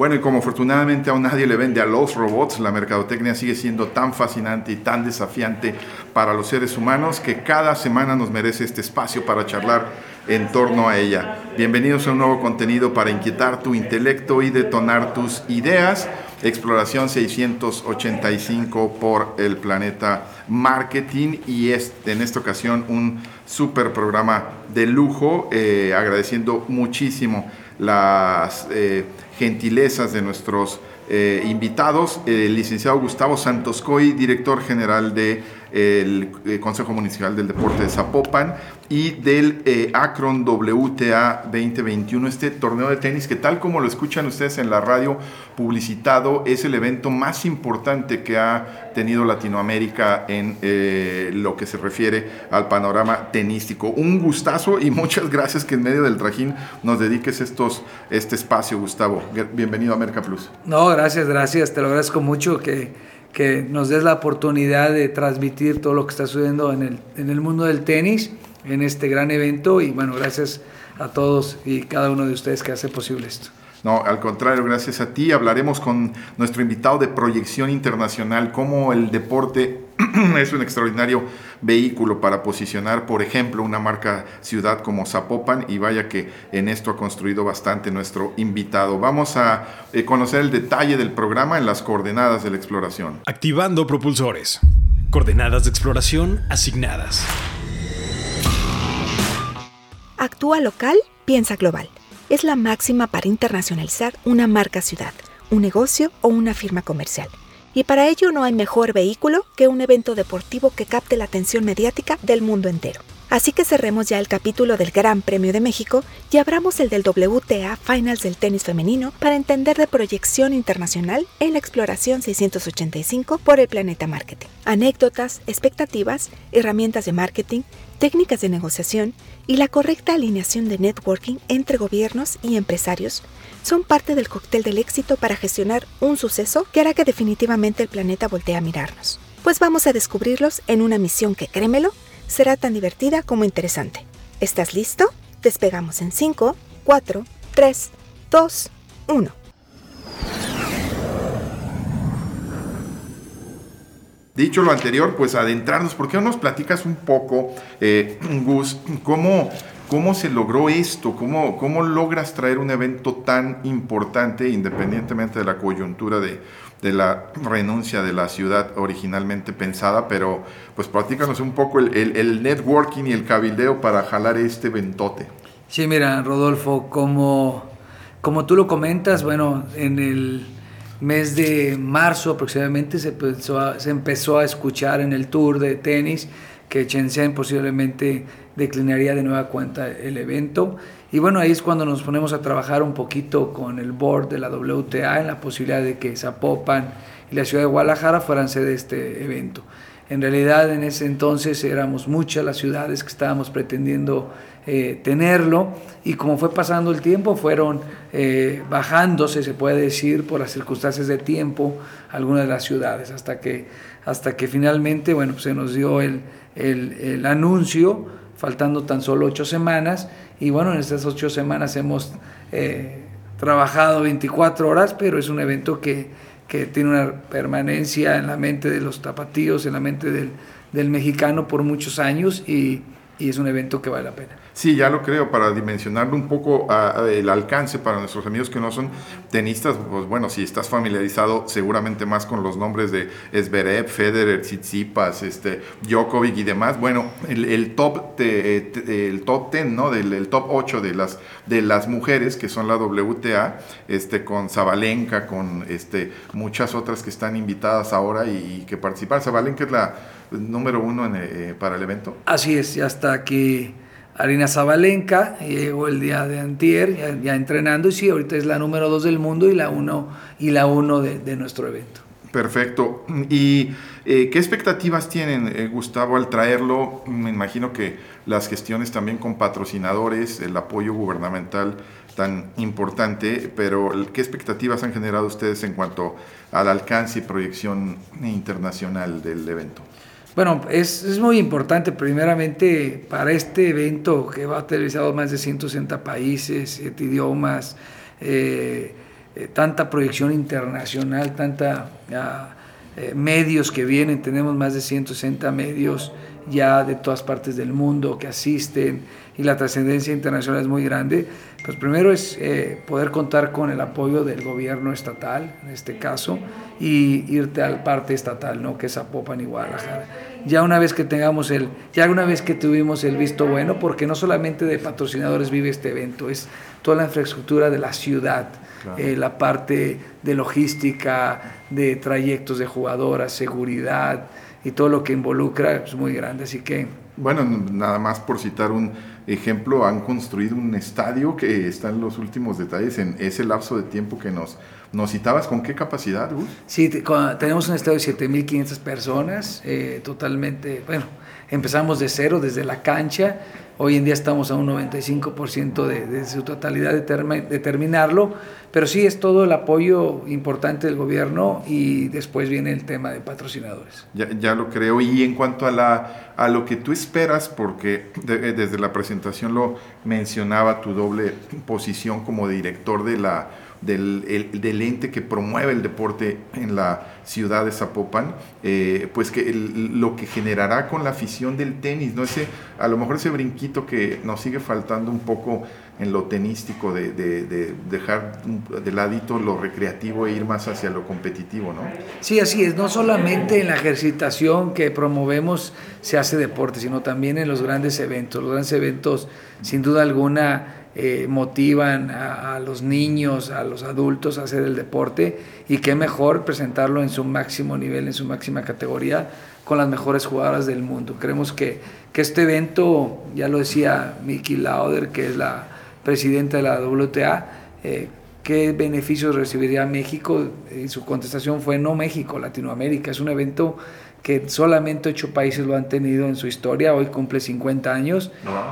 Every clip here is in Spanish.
Bueno, y como afortunadamente a nadie le vende a los robots, la mercadotecnia sigue siendo tan fascinante y tan desafiante para los seres humanos que cada semana nos merece este espacio para charlar en torno a ella. Bienvenidos a un nuevo contenido para inquietar tu intelecto y detonar tus ideas. Exploración 685 por el planeta Marketing y es en esta ocasión un super programa de lujo, eh, agradeciendo muchísimo las eh, gentilezas de nuestros eh, invitados, el licenciado Gustavo Santos Coy, director general del de, Consejo Municipal del Deporte de Zapopan, y del eh, Akron WTA 2021, este torneo de tenis que tal como lo escuchan ustedes en la radio publicitado, es el evento más importante que ha tenido Latinoamérica en eh, lo que se refiere al panorama tenístico. Un gustazo y muchas gracias que en medio del trajín nos dediques estos, este espacio, Gustavo. Bienvenido a Merca Plus. No, gracias, gracias, te lo agradezco mucho que, que nos des la oportunidad de transmitir todo lo que está sucediendo en el, en el mundo del tenis en este gran evento y bueno, gracias a todos y cada uno de ustedes que hace posible esto. No, al contrario, gracias a ti. Hablaremos con nuestro invitado de proyección internacional, cómo el deporte es un extraordinario vehículo para posicionar, por ejemplo, una marca ciudad como Zapopan y vaya que en esto ha construido bastante nuestro invitado. Vamos a eh, conocer el detalle del programa en las coordenadas de la exploración. Activando propulsores. Coordenadas de exploración asignadas. Actúa local, piensa global. Es la máxima para internacionalizar una marca ciudad, un negocio o una firma comercial. Y para ello no hay mejor vehículo que un evento deportivo que capte la atención mediática del mundo entero. Así que cerremos ya el capítulo del Gran Premio de México y abramos el del WTA Finals del tenis femenino para entender de proyección internacional en la exploración 685 por el planeta marketing. Anécdotas, expectativas, herramientas de marketing, técnicas de negociación y la correcta alineación de networking entre gobiernos y empresarios son parte del cóctel del éxito para gestionar un suceso que hará que definitivamente el planeta voltee a mirarnos. Pues vamos a descubrirlos en una misión que, créemelo, será tan divertida como interesante. ¿Estás listo? Despegamos en 5, 4, 3, 2, 1. Dicho lo anterior, pues adentrarnos, ¿por qué no nos platicas un poco, eh, Gus, cómo, cómo se logró esto? ¿Cómo, ¿Cómo logras traer un evento tan importante, independientemente de la coyuntura de, de la renuncia de la ciudad originalmente pensada? Pero pues platícanos un poco el, el, el networking y el cabildeo para jalar este ventote. Sí, mira, Rodolfo, como, como tú lo comentas, bueno, en el mes de marzo aproximadamente se empezó, a, se empezó a escuchar en el tour de tenis que Shenzhen posiblemente declinaría de nueva cuenta el evento. Y bueno, ahí es cuando nos ponemos a trabajar un poquito con el board de la WTA en la posibilidad de que Zapopan y la ciudad de Guadalajara fueran sede de este evento. En realidad en ese entonces éramos muchas las ciudades que estábamos pretendiendo eh, tenerlo y como fue pasando el tiempo fueron eh, bajándose, se puede decir, por las circunstancias de tiempo algunas de las ciudades, hasta que, hasta que finalmente bueno, se nos dio el, el anuncio, faltando tan solo ocho semanas, y bueno, en estas ocho semanas hemos eh, trabajado 24 horas, pero es un evento que que tiene una permanencia en la mente de los tapatíos, en la mente del, del mexicano por muchos años. Y, y es un evento que vale la pena. Sí, ya lo creo, para dimensionarlo un poco el alcance para nuestros amigos que no son tenistas, pues bueno, si estás familiarizado seguramente más con los nombres de Zverev, Federer, Tsitsipas, este, Djokovic y demás, bueno, el, top de, el top 10, ¿no? Del el top 8 de las, de las mujeres que son la WTA, este, con Zabalenka, con este, muchas otras que están invitadas ahora y, y que participan. Zabalenka es la número uno en, eh, para el evento. Así es, ya está aquí Arina Zabalenka, llegó el día de antier, ya, ya, entrenando, y sí, ahorita es la número dos del mundo y la uno, y la uno de, de nuestro evento. Perfecto. ¿Y eh, qué expectativas tienen, eh, Gustavo, al traerlo? Me imagino que las gestiones también con patrocinadores, el apoyo gubernamental tan importante, pero ¿qué expectativas han generado ustedes en cuanto al alcance y proyección internacional del evento? Bueno, es, es, muy importante, primeramente, para este evento que va a televisado más de 160 países, 7 idiomas, eh, eh, tanta proyección internacional, tanta eh, medios que vienen, tenemos más de 160 medios ya de todas partes del mundo que asisten y la trascendencia internacional es muy grande. Pues primero es poder contar con el apoyo del gobierno estatal, en este caso, y irte al parte estatal, ¿no? que es Zapopan y Guadalajara. Ya una vez que tengamos el, ya una vez que tuvimos el visto bueno, porque no solamente de patrocinadores vive este evento, es toda la infraestructura de la ciudad, eh, la parte de logística, de trayectos de jugadoras, seguridad y todo lo que involucra es muy grande, así que... Bueno, nada más por citar un ejemplo, han construido un estadio que está en los últimos detalles en ese lapso de tiempo que nos ¿Nos citabas con qué capacidad, Gus? Sí, tenemos un estadio de 7.500 personas, eh, totalmente, bueno, empezamos de cero, desde la cancha, hoy en día estamos a un 95% de, su totalidad de, terminarlo, pero sí es todo el apoyo importante del gobierno y después viene el tema de patrocinadores. Ya, lo creo, y en cuanto a, lo que tú esperas, porque desde la presentación lo mencionaba tu doble posición como director del, ente que promueve el deporte en la ciudad de Zapopan, eh, pues que lo que generará con la afición del tenis, ¿no? Ese, a lo mejor ese brinquito que nos sigue faltando un poco en lo tenístico, de, de, dejar de ladito lo recreativo e ir más hacia lo competitivo, ¿no? Sí, así es, no solamente en la ejercitación que promovemos se hace deporte, sino también en los grandes eventos. Los grandes eventos, sin duda alguna, eh, motivan a, los niños, a los adultos a hacer el deporte y qué mejor presentarlo en su máximo nivel, en su máxima categoría, con las mejores jugadoras del mundo. Creemos que, que este evento, ya lo decía Miki Lauder, que es la presidenta de la WTA, eh, ¿qué beneficios recibiría México? Y su contestación fue no México, Latinoamérica. Es un evento que solamente ocho países lo han tenido en su historia, hoy cumple 50 años,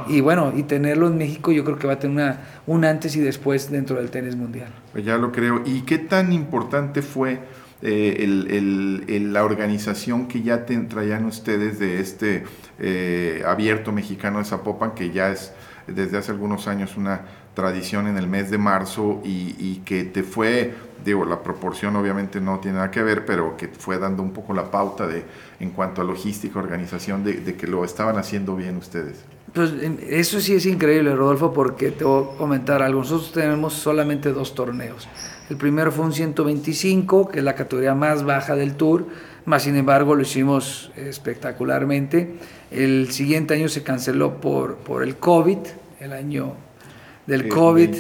y bueno, y tenerlo en México yo creo que va a tener una, un antes y después dentro del tenis mundial. Pues ya lo creo. ¿Y qué tan importante fue eh, el, el, la organización que ya traían ustedes de este eh, abierto mexicano de Zapopan, que ya es desde hace algunos años una tradición en el mes de marzo y, que te fue digo, la proporción obviamente no tiene nada que ver, pero que fue dando un poco la pauta de, en cuanto a logística, organización, de, de que lo estaban haciendo bien ustedes. Pues eso sí es increíble, Rodolfo, porque te voy a comentar algo. Nosotros tenemos solamente dos torneos. El primero fue un 125, que es la categoría más baja del Tour, más sin embargo lo hicimos espectacularmente. El siguiente año se canceló por, por el COVID, el año del COVID.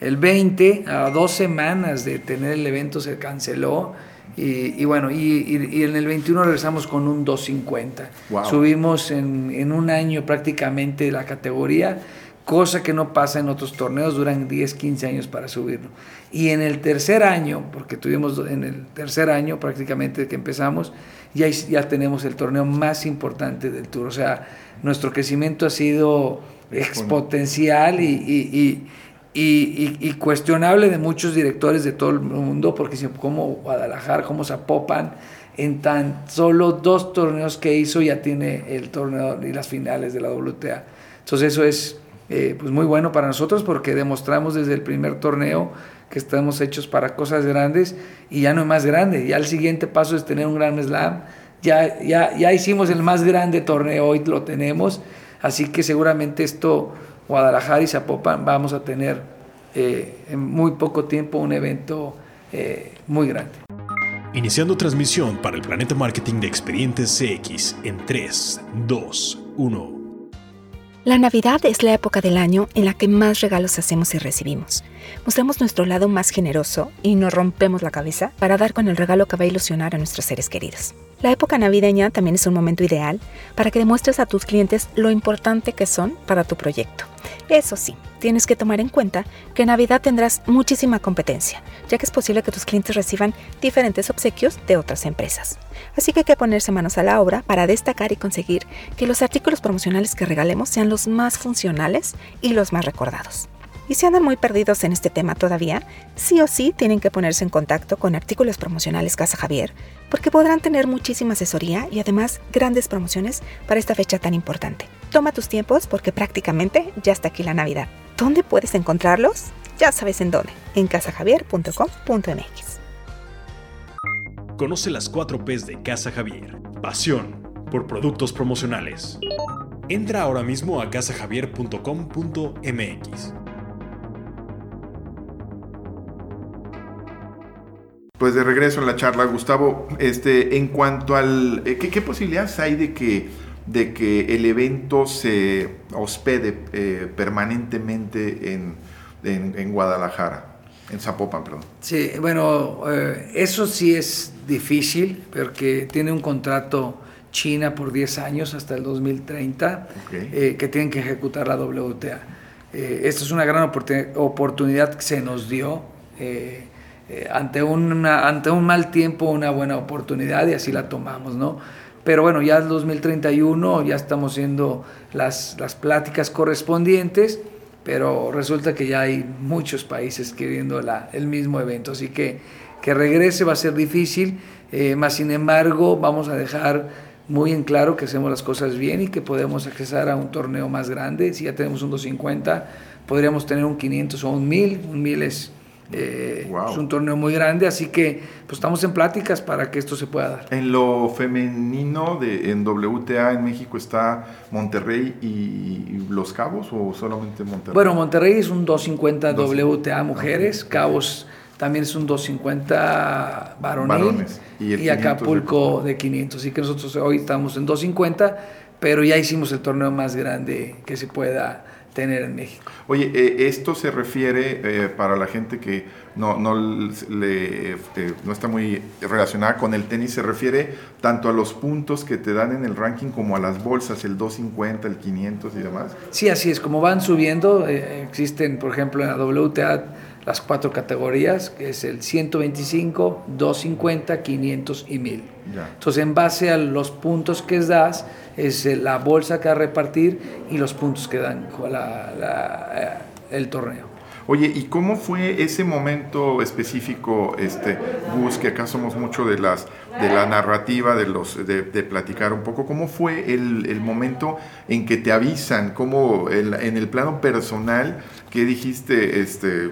El 20, a dos semanas de tener el evento, se canceló. Y, bueno, y, en el 21 regresamos con un 250. Subimos en, en, un año prácticamente la categoría, cosa que no pasa en otros torneos, duran 10, 15 años para subirlo. Y en el tercer año, porque tuvimos en el tercer año prácticamente que empezamos, ya, ya tenemos el torneo más importante del Tour. O sea, nuestro crecimiento ha sido exponencial y y, cuestionable de muchos directores de todo el mundo, porque como Guadalajara, como Zapopan, en tan solo dos torneos que hizo ya tiene el torneo y las finales de la WTA. Entonces eso es eh, pues muy bueno para nosotros porque demostramos desde el primer torneo que estamos hechos para cosas grandes y ya no es más grande. Ya el siguiente paso es tener un gran slam. Ya, ya, ya hicimos el más grande torneo, hoy lo tenemos. Así que seguramente esto Guadalajara y Zapopan vamos a tener eh, en muy poco tiempo un evento eh, muy grande. Iniciando transmisión para el Planeta Marketing de Expedientes CX en 3, 2, 1. La Navidad es la época del año en la que más regalos hacemos y recibimos. Mostramos nuestro lado más generoso y nos rompemos la cabeza para dar con el regalo que va a ilusionar a nuestros seres queridos. La época navideña también es un momento ideal para que demuestres a tus clientes lo importante que son para tu proyecto. Eso sí, tienes que tomar en cuenta que en Navidad tendrás muchísima competencia, ya que es posible que tus clientes reciban diferentes obsequios de otras empresas. Así que hay que ponerse manos a la obra para destacar y conseguir que los artículos promocionales que regalemos sean los más funcionales y los más recordados. Y si andan muy perdidos en este tema todavía, sí o sí tienen que ponerse en contacto con Artículos Promocionales Casa Javier, porque podrán tener muchísima asesoría y además grandes promociones para esta fecha tan importante. Toma tus tiempos porque prácticamente ya está aquí la Navidad. ¿Dónde puedes encontrarlos? Ya sabes en dónde, en casajavier.com.mx. Conoce las 4 P's de Casa Javier. Pasión por productos promocionales. Entra ahora mismo a casajavier.com.mx. Pues de regreso en la charla, Gustavo, este, en cuanto al, eh, ¿qué, posibilidades hay de que, de que el evento se hospede eh, permanentemente en, en, Guadalajara? En Zapopan, perdón. Sí, bueno, eh, eso sí es difícil porque tiene un contrato China por 10 años hasta el 2030 que tienen que ejecutar la WTA. esta es una gran oportunidad que se nos dio. Eh, ante, una, ante un mal tiempo una buena oportunidad y así la tomamos, ¿no? Pero bueno, ya es 2031, ya estamos haciendo las, las pláticas correspondientes, pero resulta que ya hay muchos países queriendo la, el mismo evento, así que que regrese va a ser difícil, eh, más sin embargo vamos a dejar muy en claro que hacemos las cosas bien y que podemos acceder a un torneo más grande, si ya tenemos un 250, podríamos tener un 500 o un 1000, un 1000 es eh, es un torneo muy grande, así que pues estamos en pláticas para que esto se pueda dar. En lo femenino de, en WTA en México está Monterrey y Los Cabos o solamente Monterrey? Bueno, Monterrey es un 250 WTA mujeres, Cabos también es un 250 varonil y, Acapulco de 500. Así que nosotros hoy estamos en 250, pero ya hicimos el torneo más grande que se pueda tener en México. Oye, eh, esto se refiere eh, para la gente que no, no, le, eh, no está muy relacionada con el tenis, se refiere tanto a los puntos que te dan en el ranking como a las bolsas, el 250, el 500 y demás. Sí, así es, como van subiendo, existen, por ejemplo, en la WTA las cuatro categorías, que es el 125, 250, 500 y 1000. Entonces, en base a los puntos que das, es eh, la bolsa que va a repartir y los puntos que dan eh, el torneo. Oye, ¿y cómo fue ese momento específico, este, Gus, que acá somos mucho de las de la narrativa, de los de, platicar un poco, cómo fue el, momento en que te avisan, cómo en el plano personal, que dijiste, este,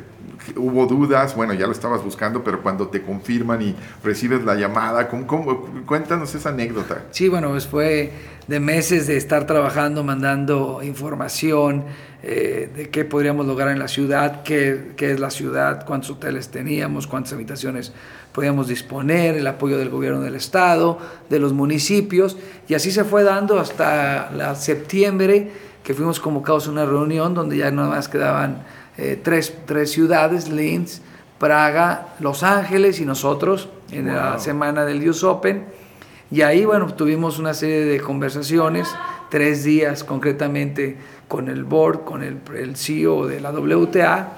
hubo dudas, bueno, ya lo estabas buscando, pero cuando te confirman y recibes la llamada, ¿cómo, cuéntanos esa anécdota. Sí, bueno, pues fue de meses de estar trabajando, mandando información eh, de qué podríamos lograr en la ciudad, qué, qué es la ciudad, cuántos hoteles teníamos, cuántas habitaciones podíamos disponer, el apoyo del gobierno del estado, de los municipios, y así se fue dando hasta la septiembre, que fuimos convocados a una reunión donde ya nada más quedaban eh, tres, tres, ciudades, Linz, Praga, Los Ángeles y nosotros en la semana del US Open. Y ahí, bueno, tuvimos una serie de conversaciones, tres días concretamente con el board, con el, CEO de la WTA.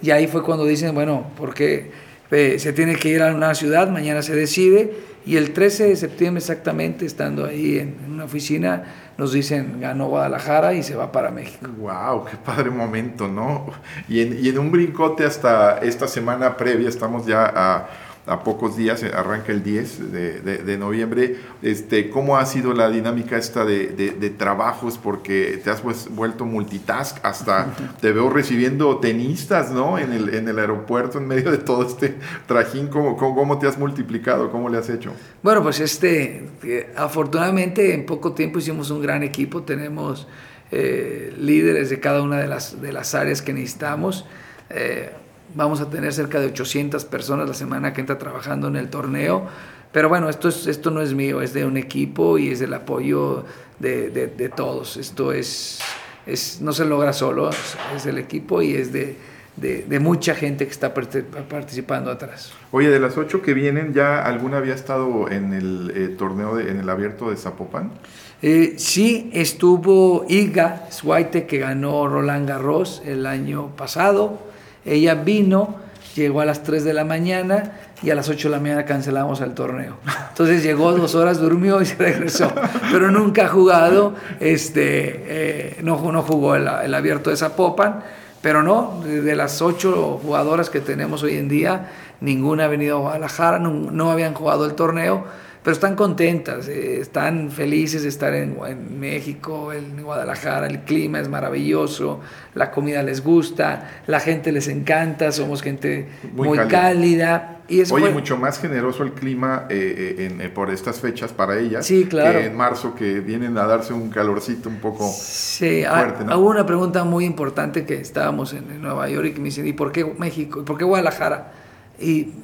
Y ahí fue cuando dicen, bueno, porque eh, se tiene que ir a una ciudad, mañana se decide. Y el 13 de septiembre exactamente, estando ahí en una oficina, nos dicen ganó Guadalajara y se va para México. ¡Wow! ¡Qué padre momento, ¿no? Y en, y en un brincote hasta esta semana previa, estamos ya a a pocos días, eh, arranca el 10 de, noviembre. Este, ¿Cómo ha sido la dinámica esta de, trabajos? Porque te has pues, vuelto multitask, hasta te veo recibiendo tenistas ¿no? en, el, en el aeropuerto en medio de todo este trajín. ¿Cómo, cómo, te has multiplicado? ¿Cómo le has hecho? Bueno, pues este, eh, afortunadamente en poco tiempo hicimos un gran equipo, tenemos eh, líderes de cada una de las, de las áreas que necesitamos. Vamos a tener cerca de 800 personas la semana que entra trabajando en el torneo. Pero bueno, esto, es, esto no es mío, es de un equipo y es del apoyo de, de, todos. Esto es, es, no se logra solo, es, el equipo y es de, de, mucha gente que está participando atrás. Oye, de las ocho que vienen, ¿ya alguna había estado en el eh, torneo, en el abierto de Zapopan? Eh, sí, estuvo Iga Swaite, que ganó Roland Garros el año pasado. Ella vino, llegó a las 3 de la mañana y a las 8 de la mañana cancelamos el torneo. Entonces llegó dos horas, durmió y se regresó. Pero nunca ha jugado, este, eh, no, no jugó el, abierto de Zapopan pero no, de las ocho jugadoras que tenemos hoy en día, ninguna ha venido a Guadalajara, no, habían jugado el torneo, pero están contentas, eh, están felices de estar en, México, en Guadalajara, el clima es maravilloso, la comida les gusta, la gente les encanta, somos gente muy, cálida. Y Oye, mucho más generoso el clima eh, eh, por estas fechas para ellas sí, claro. que en marzo que vienen a darse un calorcito un poco sí, fuerte. ¿no? Hubo una pregunta muy importante que estábamos en, Nueva York y me dicen, ¿y por qué México? ¿Y por qué Guadalajara? Y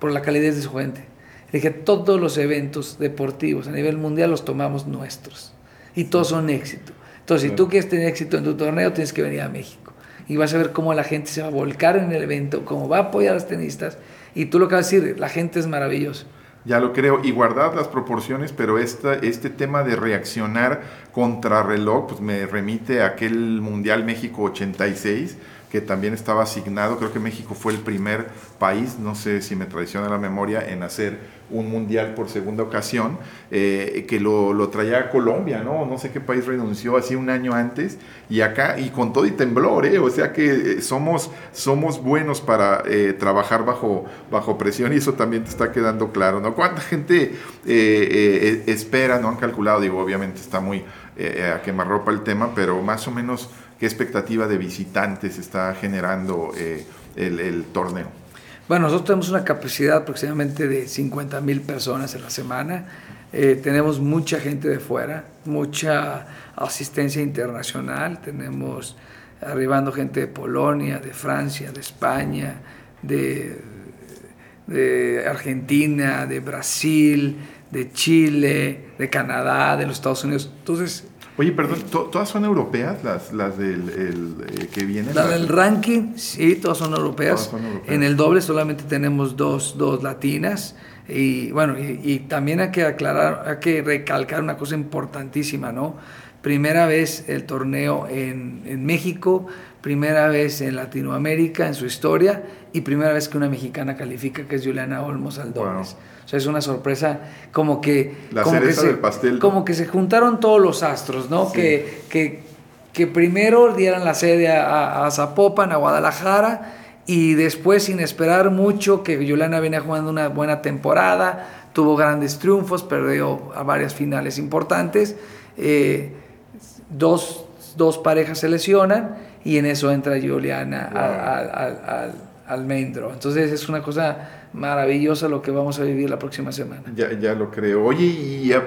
por la calidez de su gente. Dije, todos los eventos deportivos a nivel mundial los tomamos nuestros y todos son éxito. Entonces, si tú quieres tener éxito en tu torneo, tienes que venir a México. Y vas a ver cómo la gente se va a volcar en el evento, cómo va a apoyar a los tenistas y tú lo que vas a decir, la gente es maravillosa. Ya lo creo, y guardad las proporciones, pero esta, este tema de reaccionar contra reloj, pues me remite a aquel Mundial México 86, que también estaba asignado, creo que México fue el primer país, no sé si me traiciona la memoria, en hacer un mundial por segunda ocasión, eh, que lo, lo, traía a Colombia, ¿no? No sé qué país renunció así un año antes, y acá, y con todo y temblor, ¿eh? O sea que eh, somos, somos buenos para eh, trabajar bajo, bajo presión, y eso también te está quedando claro, ¿no? ¿Cuánta gente espera, no han calculado, digo, obviamente está muy a quemarropa el tema, pero más o menos qué expectativa de visitantes está generando el, el torneo? Bueno, nosotros tenemos una capacidad aproximadamente de 50 mil personas en la semana. Eh, tenemos mucha gente de fuera, mucha asistencia internacional. Tenemos arribando gente de Polonia, de Francia, de España, de, de Argentina, de Brasil, de Chile, de Canadá, de los Estados Unidos. Entonces, Oye, perdón, ¿todas son europeas las, las del el, eh, que vienen? La del ranking, sí, todas son, europeas. En el doble solamente tenemos dos, dos latinas. Y bueno, y, también hay que aclarar, hay que recalcar una cosa importantísima, ¿no? Primera vez el torneo en, en México, primera vez en Latinoamérica en su historia y primera vez que una mexicana califica, que es Juliana Olmos al dobles. O sea, es una sorpresa como que... La como cereza que del pastel. Como que se juntaron todos los astros, ¿no? Que, que, que, primero dieran la sede a, Zapopan, a Guadalajara, y después, sin esperar mucho, que Juliana venía jugando una buena temporada, tuvo grandes triunfos, perdió a varias finales importantes, eh, dos, dos, parejas se lesionan y en eso entra Juliana al, al, al, al Entonces es una cosa maravillosa lo que vamos a vivir la próxima semana. Ya, ya lo creo. Oye, y ya,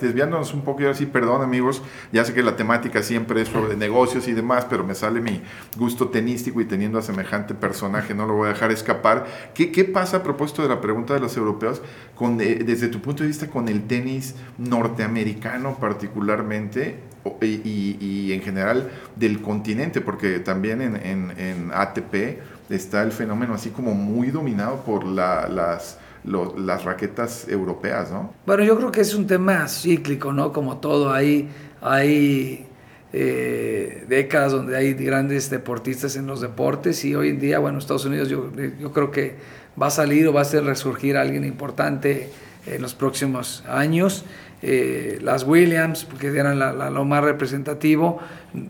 desviándonos un poco, y así, perdón amigos, ya sé que la temática siempre es sobre negocios y demás, pero me sale mi gusto tenístico y teniendo a semejante personaje, no lo voy a dejar escapar. ¿Qué, qué pasa a propósito de la pregunta de los europeos, con, eh, desde tu punto de vista, con el tenis norteamericano particularmente? Y, en general del continente, porque también en, ATP está el fenómeno así como muy dominado por las, las raquetas europeas, ¿no? Bueno, yo creo que es un tema cíclico, ¿no? Como todo, hay, hay eh, décadas donde hay grandes deportistas en los deportes y hoy en día, bueno, Estados Unidos yo, yo creo que va a salir o va a hacer resurgir alguien importante en los próximos años. Eh, las Williams, porque eran lo más representativo,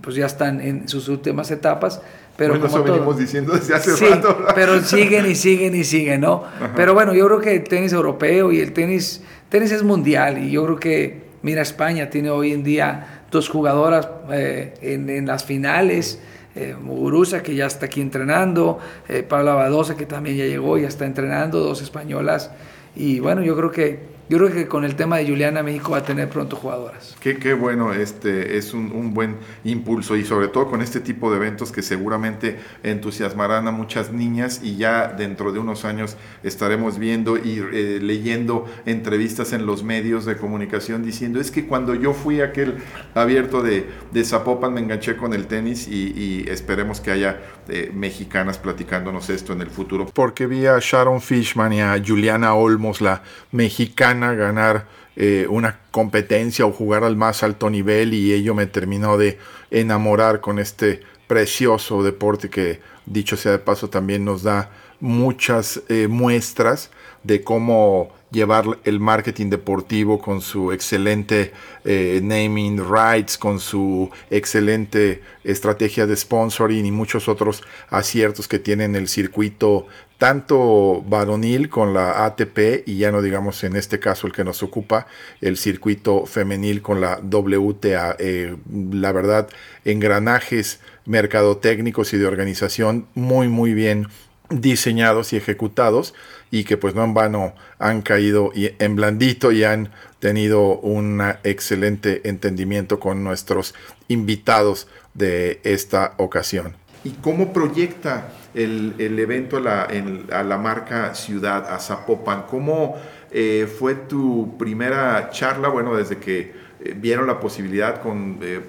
pues ya están en sus últimas etapas. Pero bueno, eso venimos diciendo desde hace rato. pero siguen y siguen y siguen, ¿no? Pero bueno, yo creo que el tenis europeo y el tenis, tenis es mundial y yo creo que, mira, España tiene hoy en día dos jugadoras eh, en, en, las finales. Eh, Muguruza, que ya está aquí entrenando, eh, Paula Badosa, que también ya llegó, ya está entrenando, dos españolas. Y bueno, yo creo que yo creo que con el tema de Juliana México va a tener pronto jugadoras. Qué, bueno, este es un, buen impulso y sobre todo con este tipo de eventos que seguramente entusiasmarán a muchas niñas y ya dentro de unos años estaremos viendo y eh, leyendo entrevistas en los medios de comunicación diciendo es que cuando yo fui aquel abierto de, de Zapopan me enganché con el tenis y, y esperemos que haya eh, mexicanas platicándonos esto en el futuro. Porque vi a Sharon Fishman y a Juliana Olmos, la mexicana, ganar eh, una competencia o jugar al más alto nivel y ello me terminó de enamorar con este precioso deporte que dicho sea de paso también nos da muchas eh, muestras de cómo llevar el marketing deportivo con su excelente eh, naming rights, con su excelente estrategia de sponsoring y muchos otros aciertos que tienen el circuito tanto varonil con la ATP y ya no digamos en este caso el que nos ocupa, el circuito femenil con la WTA. Eh, la verdad, engranajes mercadotécnicos y de organización muy muy bien diseñados y ejecutados y que pues no en vano han caído en blandito y han tenido un excelente entendimiento con nuestros invitados de esta ocasión. ¿Y cómo proyecta el, el evento a la, en, a la, marca Ciudad, a Zapopan? ¿Cómo eh, fue tu primera charla? Bueno, desde que eh, vieron la posibilidad con eh,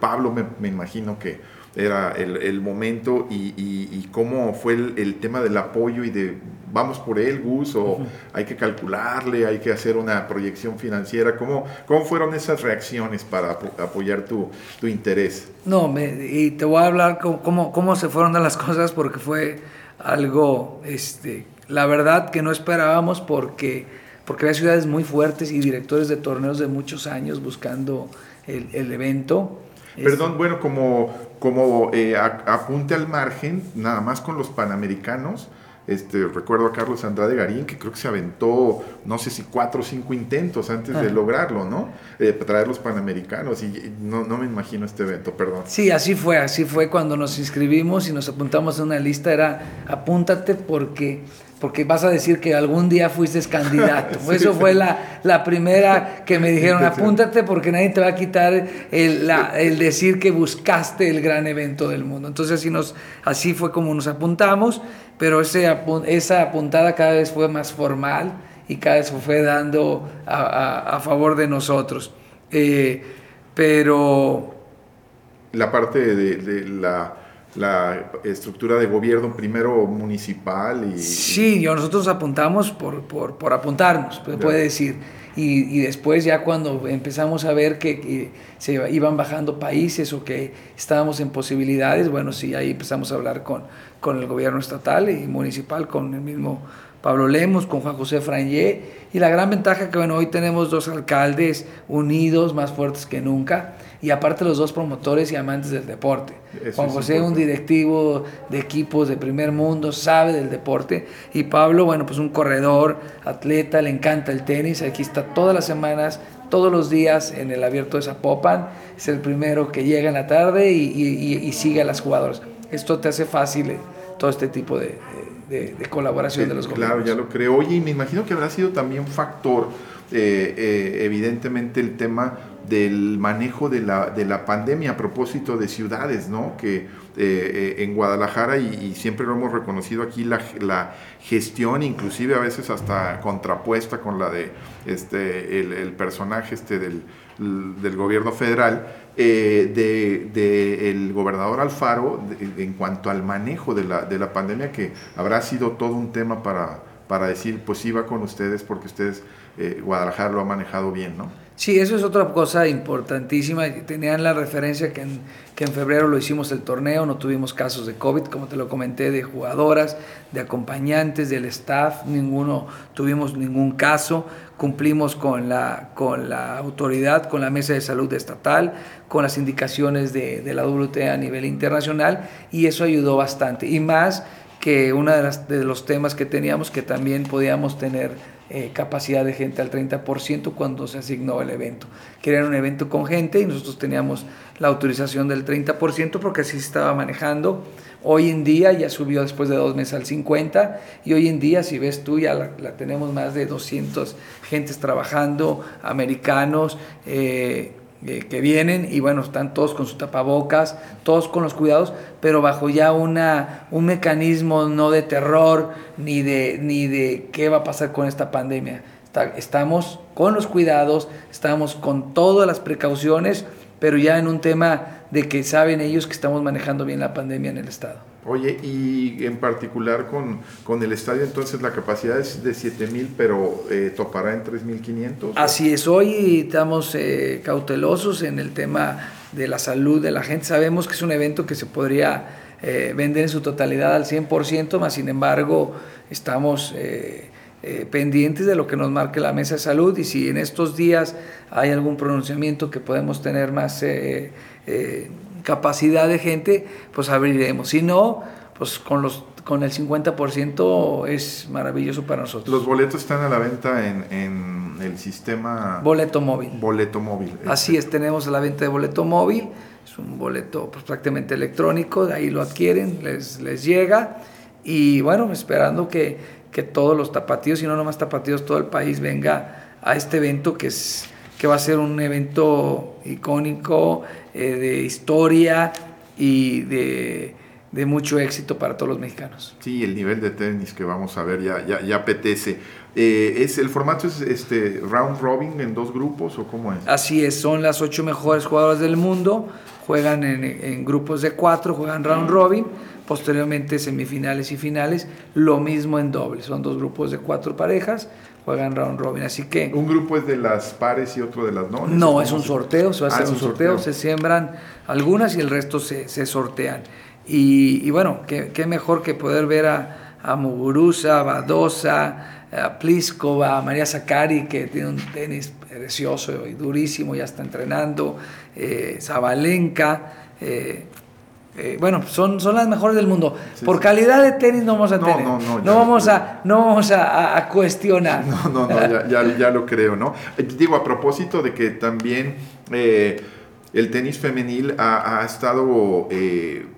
Pablo, me, me imagino que era el, el momento y, y, y, cómo fue el, el, tema del apoyo y de vamos por él, Gus, o hay que calcularle, hay que hacer una proyección financiera. ¿Cómo, cómo fueron esas reacciones para apoyar tu, tu interés? No, me, y te voy a hablar cómo, cómo se fueron las cosas porque fue algo, este, la verdad que no esperábamos porque, porque había ciudades muy fuertes y directores de torneos de muchos años buscando el, el evento. Perdón, este, bueno, como, como eh, apunte al margen, nada más con los panamericanos, este, recuerdo a Carlos Andrade Garín, que creo que se aventó, no sé si cuatro o cinco intentos antes de lograrlo, ¿no? Eh, traer los panamericanos, y no, no, me imagino este evento, perdón. Sí, así fue, así fue cuando nos inscribimos y nos apuntamos a una lista, era apúntate porque porque vas a decir que algún día fuiste candidato. sí, Eso fue la, la, primera que me dijeron, apúntate porque nadie te va a quitar el, la, el, decir que buscaste el gran evento del mundo. Entonces así, nos, así fue como nos apuntamos, pero ese, esa apuntada cada vez fue más formal y cada vez fue dando a, a, a favor de nosotros. Eh, pero... La parte de, de la la estructura de gobierno primero municipal y... Sí, yo, nosotros apuntamos por, por, por apuntarnos, puede decir. Y, y, después ya cuando empezamos a ver que, que, se iban bajando países o que estábamos en posibilidades, bueno, sí, ahí empezamos a hablar con, con el gobierno estatal y municipal, con el mismo Pablo Lemos, con Juan José Frangé, y la gran ventaja que bueno, hoy tenemos dos alcaldes unidos, más fuertes que nunca, y aparte los dos promotores y amantes del deporte. Eso Juan José, un directivo de equipos de primer mundo, sabe del deporte. Y Pablo, bueno, pues un corredor, atleta, le encanta el tenis. Aquí está todas las semanas, todos los días en el abierto de Zapopan. Es el primero que llega en la tarde y, y, y sigue a las jugadoras. Esto te hace fácil eh, todo este tipo de, de, de colaboración sí, de los Claro, gobiernos. ya lo creo. Oye, y me imagino que habrá sido también factor, eh, eh, evidentemente, el tema del manejo de la, de la pandemia a propósito de ciudades, ¿no? Que eh, eh, en Guadalajara, y, siempre lo hemos reconocido aquí, la, la, gestión, inclusive a veces hasta contrapuesta con la de este, el, personaje este del, del gobierno federal, eh, de, de, el gobernador Alfaro en cuanto al manejo de la, de la pandemia, que habrá sido todo un tema para, para decir, pues iba con ustedes porque ustedes, Guadalajara lo ha manejado bien, ¿no? Sí, eso es otra cosa importantísima. Tenían la referencia que en, que en febrero lo hicimos el torneo, no tuvimos casos de COVID, como te lo comenté, de jugadoras, de acompañantes, del staff, ninguno tuvimos ningún caso. Cumplimos con la, con la autoridad, con la mesa de salud estatal, con las indicaciones de, de la WTA a nivel internacional y eso ayudó bastante. Y más que uno de, de los temas que teníamos que también podíamos tener eh, capacidad de gente al 30% cuando se asignó el evento. Querían un evento con gente y nosotros teníamos la autorización del 30% porque así se estaba manejando. Hoy en día ya subió después de dos meses al 50% y hoy en día, si ves tú, ya la, tenemos más de 200 gentes trabajando, americanos. Eh, eh, que vienen y bueno, están todos con sus tapabocas, todos con los cuidados, pero bajo ya una, un mecanismo no de terror ni de, ni de qué va a pasar con esta pandemia. estamos con los cuidados, estamos con todas las precauciones, pero ya en un tema de que saben ellos que estamos manejando bien la pandemia en el Estado. Oye, y en particular con, con el estadio, entonces la capacidad es de 7000, pero eh, topará en 3500. Así es, hoy estamos eh, cautelosos en el tema de la salud de la gente. Sabemos que es un evento que se podría eh, vender en su totalidad al 100%, más sin embargo, estamos pendientes de lo que nos marque la mesa de salud y si en estos días hay algún pronunciamiento que podemos tener más capacidad de gente, pues abriremos. Si no, pues con los con el 50% es maravilloso para nosotros. Los boletos están a la venta en, en el sistema... Boleto móvil. Boleto móvil. Así es, tenemos la venta de boleto móvil, es un boleto pues, prácticamente electrónico, ahí lo adquieren, les, les llega y bueno, esperando que, que todos los tapatíos, y no nomás tapatíos, todo el país venga a este evento que es que va a ser un evento icónico, eh, de historia y de, de, mucho éxito para todos los mexicanos. Sí, el nivel de tenis que vamos a ver ya, ya, ya apetece. Eh, ¿es, ¿El formato es este round robin en dos grupos o cómo es? Así es, son las ocho mejores jugadoras del mundo, juegan en, en grupos de cuatro, juegan round robin, posteriormente semifinales y finales, lo mismo en doble, son dos grupos de cuatro parejas, juegan round robin. Así que. ¿Un grupo es de las pares y otro de las no? No, es un sorteo, se va a ah, hacer un sorteo, se siembran algunas y el resto se, se sortean. Y, y bueno, qué, qué, mejor que poder ver a, a Muguruza, a Badosa, a Pliskova, a María Zakari, que tiene un tenis precioso y durísimo, ya está entrenando, eh, Zabalenka. Eh, eh, bueno, son, son las mejores del mundo. Por calidad de tenis no vamos a tener. No, no, no, vamos, a, no vamos a, cuestionar. No, no, no, ya, ya, lo creo, ¿no? Eh, digo, a propósito de que también eh, el tenis femenil ha, estado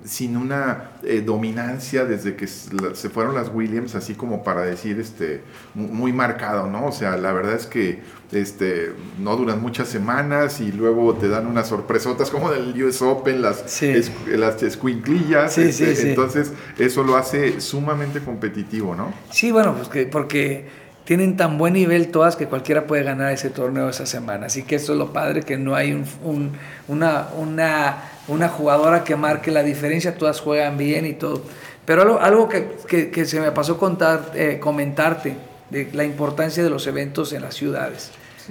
sin una dominancia desde que se fueron las Williams, así como para decir, este, muy marcado, ¿no? O sea, la verdad es que este, no duran muchas semanas y luego te dan unas sorpresotas como del US Open, las, las escuinclillas. Este, entonces, eso lo hace sumamente competitivo, ¿no? Sí, bueno, pues que, porque tienen tan buen nivel todas que cualquiera puede ganar ese torneo esa semana. Así que eso es lo padre, que no hay un, una, una, una, jugadora que marque la diferencia, todas juegan bien y todo. Pero algo, algo que, que, se me pasó contar, eh, comentarte de la importancia de los eventos en las ciudades.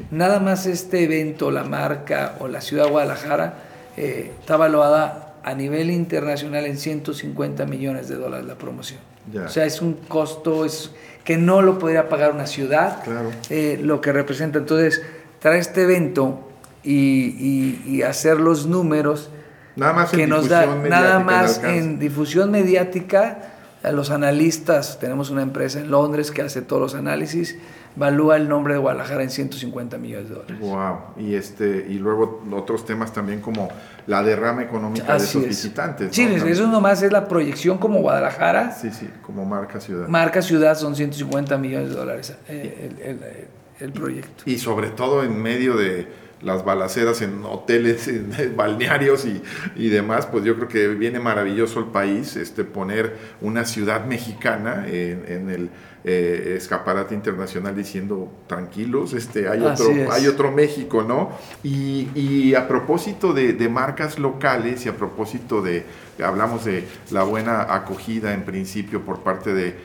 Nada más este evento, la marca o la ciudad de Guadalajara, eh, está evaluada a nivel internacional en 150 millones de dólares la promoción. O sea, es un costo es, que no lo podría pagar una ciudad, eh, lo que representa. Entonces, traer este evento y, y, hacer los números nada más que nos da, nada más en difusión mediática los analistas, tenemos una empresa en Londres que hace todos los análisis, valúa el nombre de Guadalajara en 150 millones de dólares. Wow, y este y luego otros temas también como la derrama económica de esos visitantes. Sí, eso nomás es la proyección como Guadalajara. Sí, sí, como marca ciudad. Marca ciudad son 150 millones de dólares eh, el proyecto. Y sobre todo en medio de las balaceras en hoteles, en balnearios y, y, demás, pues yo creo que viene maravilloso el país este, poner una ciudad mexicana en, el eh, escaparate internacional diciendo tranquilos, este, hay, otro, hay otro México, ¿no? Y, y a propósito de, de, marcas locales y a propósito de, hablamos de la buena acogida en principio por parte de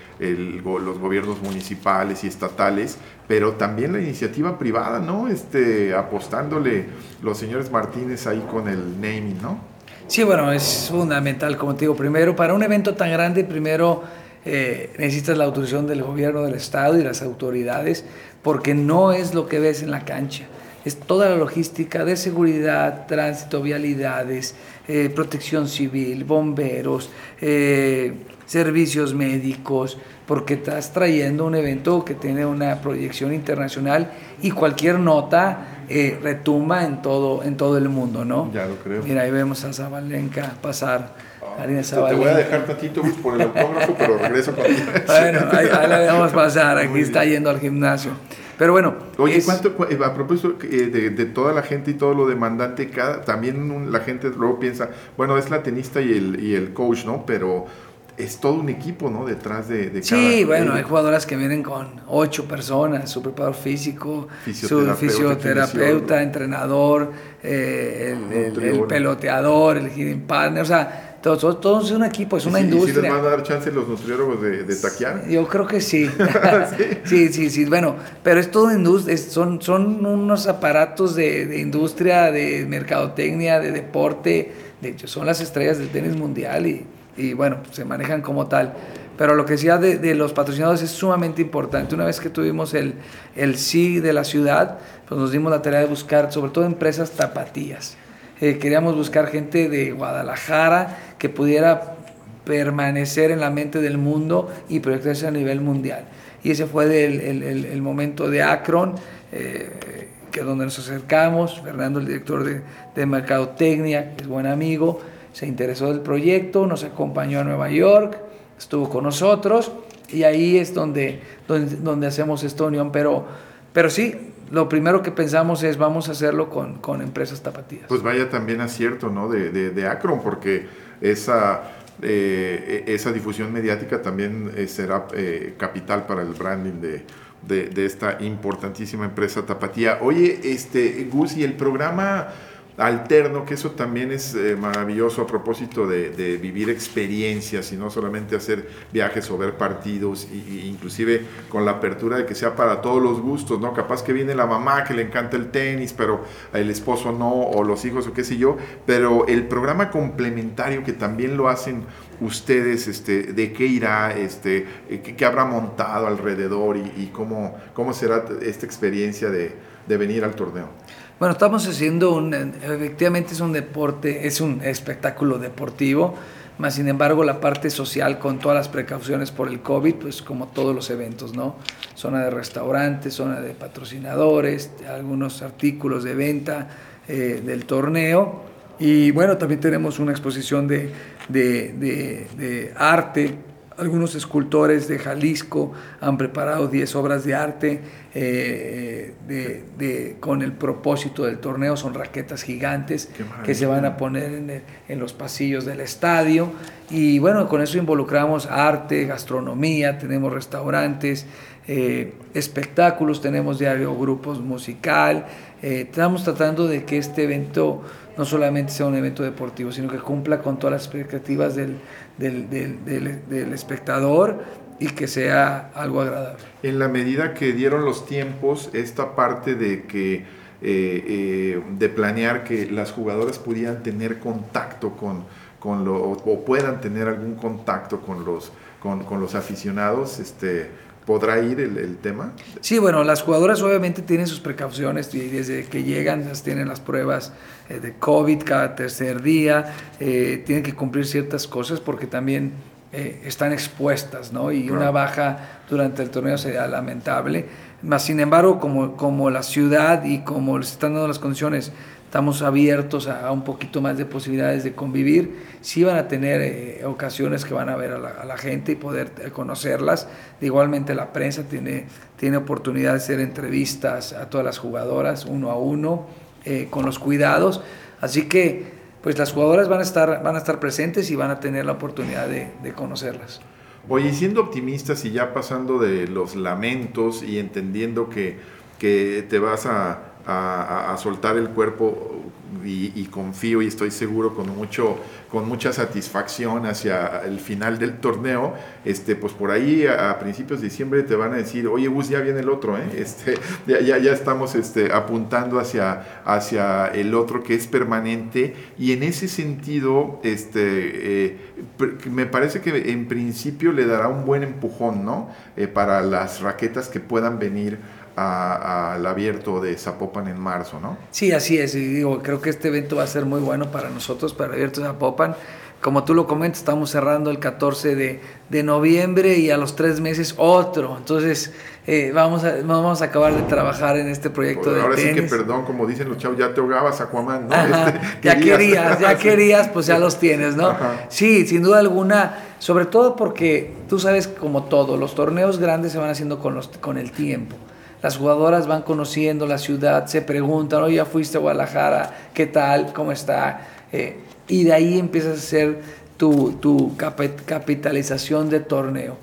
los gobiernos municipales y estatales, pero también la iniciativa privada, ¿no? Este, apostándole los señores Martínez ahí con el naming, ¿no? Sí, bueno, es fundamental, como te digo, primero, para un evento tan grande, primero eh, necesitas la autorización del gobierno del estado y las autoridades, porque no es lo que ves en la cancha, es toda la logística de seguridad, tránsito, vialidades, eh, protección civil, bomberos, eh, servicios médicos, porque estás trayendo un evento que tiene una proyección internacional y cualquier nota eh, retumba en todo, en todo el mundo, ¿no? Ya lo creo. Mira, ahí vemos a Zabalenka pasar. Karina Te voy a dejar tantito por el autógrafo, pero regreso contigo. Bueno, ahí, ahí la dejamos pasar, aquí está yendo al gimnasio. Pero bueno, Oye, es- ¿cuánto, cu- a propósito eh, de, de toda la gente y todo lo demandante, cada, también un- la gente luego piensa, bueno, es la tenista y el, y el coach, ¿no? Pero es todo un equipo, ¿no? Detrás de, de cada... Sí, bueno, eh, hay jugadoras que vienen con ocho personas, su preparador físico, su Fisioterapeuta, fisioterapeuta, kinesiólogo. entrenador, eh, el, el- el Nutriólogo. peloteador, el hitting partner, o sea, todo, todo, todo es un equipo, es ¿y una si- y si industria. les van a dar chance los nutriólogos de, de taquear? Yo creo que sí. sí, sí, sí. Bueno, pero es todo industria, es- son, son unos aparatos de, de industria, de mercadotecnia, de deporte. De hecho, son las estrellas del tenis mundial y, y bueno, se manejan como tal. Pero lo que decía de, de los patrocinadores es sumamente importante. Una vez que tuvimos el, el sí de la ciudad, pues nos dimos la tarea de buscar, sobre todo empresas tapatías. Eh, queríamos buscar gente de Guadalajara que pudiera permanecer en la mente del mundo y proyectarse a nivel mundial. Y ese fue el, el- momento de Akron, eh, que donde nos acercamos. Fernando, el director de, de Mercadotecnia, que es buen amigo, se interesó del proyecto, nos acompañó a Nueva York, estuvo con nosotros y ahí es donde, donde, donde hacemos esta unión. Pero, pero sí, lo primero que pensamos es vamos a hacerlo con, con empresas tapatías. Pues vaya también acierto, ¿no? De, de, de Akron, porque esa, eh, esa difusión mediática también eh, será eh, capital para el branding de, de, de esta importantísima empresa Tapatía. Oye, este, Gus, y el programa alterno, que eso también es eh, maravilloso a propósito de, vivir experiencias y no solamente hacer viajes o ver partidos, y, inclusive con la apertura de que sea para todos los gustos, ¿no? Capaz que viene la mamá que le encanta el tenis, pero el esposo no, o los hijos o qué sé yo, pero el programa complementario que también lo hacen ustedes, este, de qué irá, este, eh, qué, qué habrá montado alrededor y, y cómo, cómo será esta experiencia de, de venir al torneo. Bueno, estamos haciendo un, efectivamente es un deporte, es un espectáculo deportivo, más sin embargo la parte social con todas las precauciones por el COVID, pues como todos los eventos, ¿no? Zona de restaurantes, zona de patrocinadores, algunos artículos de venta eh, del torneo y bueno, también tenemos una exposición de, de, de, de arte algunos escultores de Jalisco han preparado 10 obras de arte eh, de, de, con el propósito del torneo, son raquetas gigantes que se van a poner en, el, en, los pasillos del estadio. Y bueno, con eso involucramos arte, gastronomía, tenemos restaurantes, eh, espectáculos, tenemos diario grupos musical, eh, estamos tratando de que este evento no solamente sea un evento deportivo, sino que cumpla con todas las expectativas del, del, espectador y que sea algo agradable. En la medida que dieron los tiempos, esta parte de que eh, eh, de planear que las jugadoras pudieran tener contacto con, con lo, o puedan tener algún contacto con los, con, con los aficionados, este, ¿podrá ir el, el, tema? Sí, bueno, las jugadoras obviamente tienen sus precauciones y desde que llegan las tienen las pruebas eh, de COVID cada tercer día, eh, tienen que cumplir ciertas cosas porque también eh, están expuestas, ¿no? Y claro. una baja durante el torneo sería lamentable. Más sin embargo, como, como la ciudad y como les están dando las condiciones, estamos abiertos a, un poquito más de posibilidades de convivir, sí van a tener eh, ocasiones que van a ver a la, gente y poder eh, conocerlas. Igualmente la prensa tiene, tiene oportunidad de hacer entrevistas a todas las jugadoras, uno a uno, eh, con los cuidados. Así que pues las jugadoras van a estar, van a estar presentes y van a tener la oportunidad de conocerlas. Oye, siendo optimistas y ya pasando de los lamentos y entendiendo que, que te vas a, a, soltar el cuerpo y, confío y estoy seguro con mucho con mucha satisfacción hacia el final del torneo este pues por ahí a, principios de diciembre te van a decir oye Gus ya viene el otro ¿eh? este ya, ya, ya estamos este apuntando hacia hacia el otro que es permanente y en ese sentido este eh, me parece que en principio le dará un buen empujón no eh, para las raquetas que puedan venir al abierto de Zapopan en marzo, ¿no? Sí, así es. Y digo, creo que este evento va a ser muy bueno para nosotros, para el abierto de Zapopan. como tú lo comentas, estamos cerrando el 14 de, de noviembre y a los tres meses otro. Entonces, eh, vamos, a, vamos a acabar de trabajar en este proyecto de Ahora tenis. sí que, perdón, como dicen los chavos, ya te ahogabas, Aquaman, ¿no? Ajá, Este, ya querías, ya querías, pues ya los tienes, ¿no? Ajá. Sí, sin duda alguna, sobre todo porque tú sabes como todo, los torneos grandes se van haciendo con, los, con el tiempo. Las jugadoras van conociendo la ciudad, se preguntan, oye, ya fuiste a Guadalajara, ¿qué tal? ¿Cómo está? Eh, y de ahí empiezas a hacer tu, tu capi- capitalización de torneo.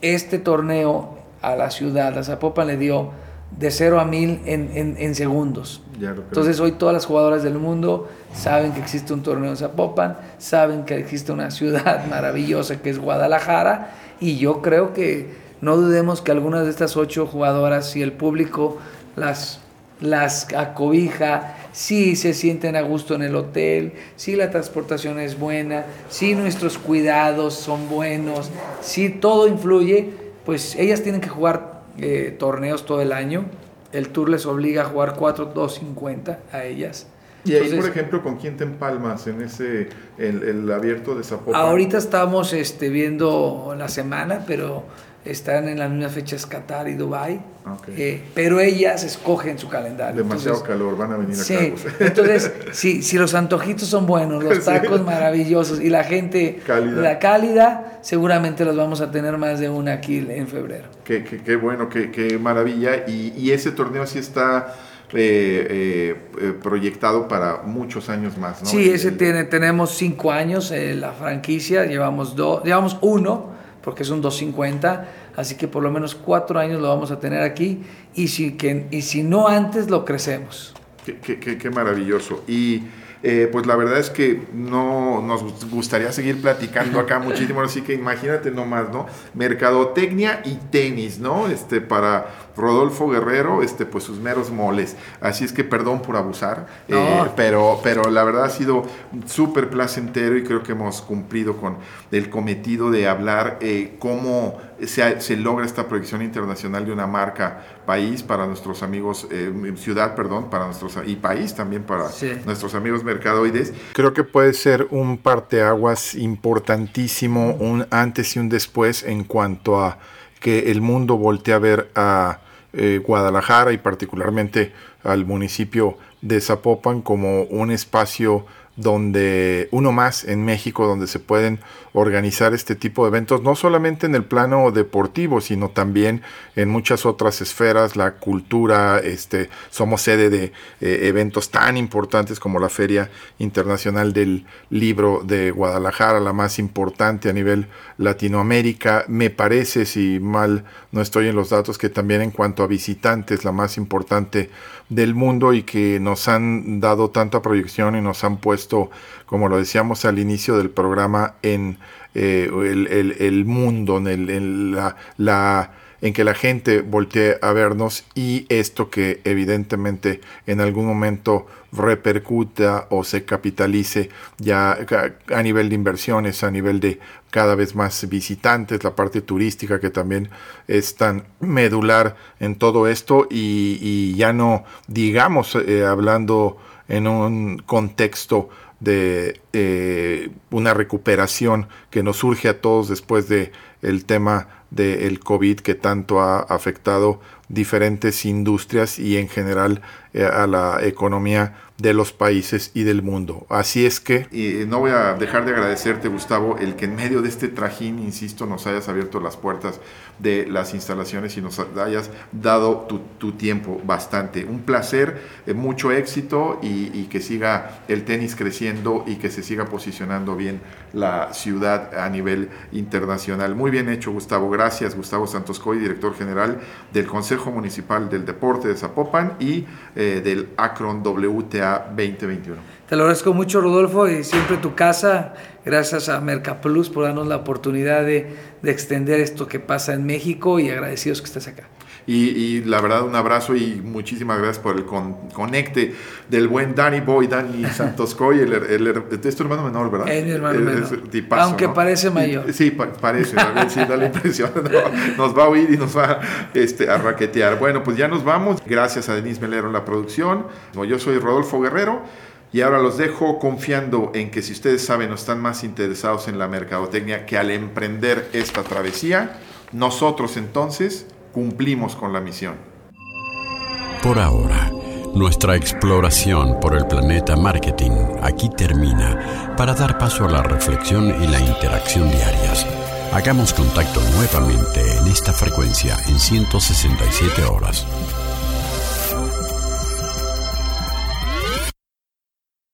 Este torneo a la ciudad, a Zapopan le dio de 0 a 1000 en, en- en segundos. Entonces hoy todas las jugadoras del mundo saben que existe un torneo en Zapopan, saben que existe una ciudad maravillosa que es Guadalajara y yo creo que no dudemos que algunas de estas ocho jugadoras, si el público las, las acobija, si se sienten a gusto en el hotel, si la transportación es buena, si nuestros cuidados son buenos, si todo influye, pues ellas tienen que jugar eh, torneos todo el año. El tour les obliga a jugar 4-2-50 a ellas. Y ahí, Entonces, por ejemplo, ¿con quién te empalmas en ese, el, el abierto de Zapopan? Ahorita estamos este, viendo la semana, pero están en las mismas fechas Qatar y Dubai. Ok. Eh, pero ellas escogen su calendario. Demasiado Entonces, calor, van a venir Sí, pues. entonces, si, si los antojitos son buenos, los Sí. tacos maravillosos y la gente Cálida. la cálida, seguramente los vamos a tener más de una aquí en febrero. Qué, qué- qué bueno, qué, qué maravilla. Y, y ese torneo sí está eh, eh, proyectado para muchos años más, ¿no? Sí, ese el- tiene, tenemos cinco años la franquicia, llevamos dos, llevamos uno, porque es un 250, así que por lo menos cuatro años lo vamos a tener aquí, y si, que, y si no antes lo crecemos. Qué, qué- qué- maravilloso. Y eh, pues la verdad es que no nos gustaría seguir platicando acá muchísimo, así que imagínate nomás, ¿no? Mercadotecnia y tenis, ¿no? Este, para Rodolfo Guerrero, este, pues sus meros moles. Así es que perdón por abusar, No. eh, pero, pero la verdad ha sido súper placentero y creo que hemos cumplido con el cometido de hablar eh, cómo se, se logra esta proyección internacional de una marca país para nuestros amigos, eh, ciudad, perdón, para nuestros y país también para Sí. nuestros amigos mercadoides. Creo que puede ser un parteaguas importantísimo, un antes y un después en cuanto a que el mundo voltee a ver a eh, Guadalajara y particularmente al municipio de Zapopan como un espacio donde uno más en México donde se pueden organizar este tipo de eventos no solamente en el plano deportivo sino también en muchas otras esferas la cultura este somos sede de eh, eventos tan importantes como la feria internacional del libro de Guadalajara la más importante a nivel Latinoamérica. Me parece si mal no estoy en los datos que también en cuanto a visitantes la más importante del mundo y que nos han dado tanta proyección y nos han puesto, como lo decíamos al inicio del programa, en eh, el, mundo, en, el- en en que la gente voltee a vernos y esto que evidentemente en algún momento repercuta o se capitalice ya a nivel de inversiones, a nivel de cada vez más visitantes, la parte turística que también es tan medular en todo esto y, ya no digamos eh, hablando en un contexto de eh, una recuperación que nos surge a todos después de el tema del COVID que tanto ha afectado diferentes industrias y en general eh, a la economía de los países y del mundo. Así es que y no voy a dejar de agradecerte Gustavo el que en medio de este trajín, insisto, nos hayas abierto las puertas de las instalaciones y nos hayas dado tu, tiempo bastante. Un placer, eh, mucho éxito y, y que siga el tenis creciendo y que se siga posicionando bien la ciudad a nivel internacional. Muy bien hecho Gustavo, gracias Gustavo Santos Coy, director general del Consejo Municipal del Deporte de Zapopan y eh, del Akron WTA 2021. Te lo agradezco mucho, Rodolfo, y siempre tu casa. Gracias a Mercaplus por darnos la oportunidad de, de extender esto que pasa en México y agradecidos que estés acá. Y, y la verdad, un abrazo y muchísimas gracias por el con- conecte del buen Danny Boy, Danny Santos Coy, el, el- el- es tu hermano menor, ¿verdad? Es mi hermano menor. tipazo, Aunque ¿no? parece mayor. Y- Sí, pa- parece, sí, da la impresión. ¿no? Nos va a oír y nos va este, a raquetear. Bueno, pues ya nos vamos. Gracias a Denise Melero en la producción. Yo soy Rodolfo Guerrero. Y ahora los dejo confiando en que si ustedes saben o están más interesados en la mercadotecnia que al emprender esta travesía, nosotros entonces cumplimos con la misión. Por ahora, nuestra exploración por el planeta marketing aquí termina para dar paso a la reflexión y la interacción diarias. Hagamos contacto nuevamente en esta frecuencia en 167 horas.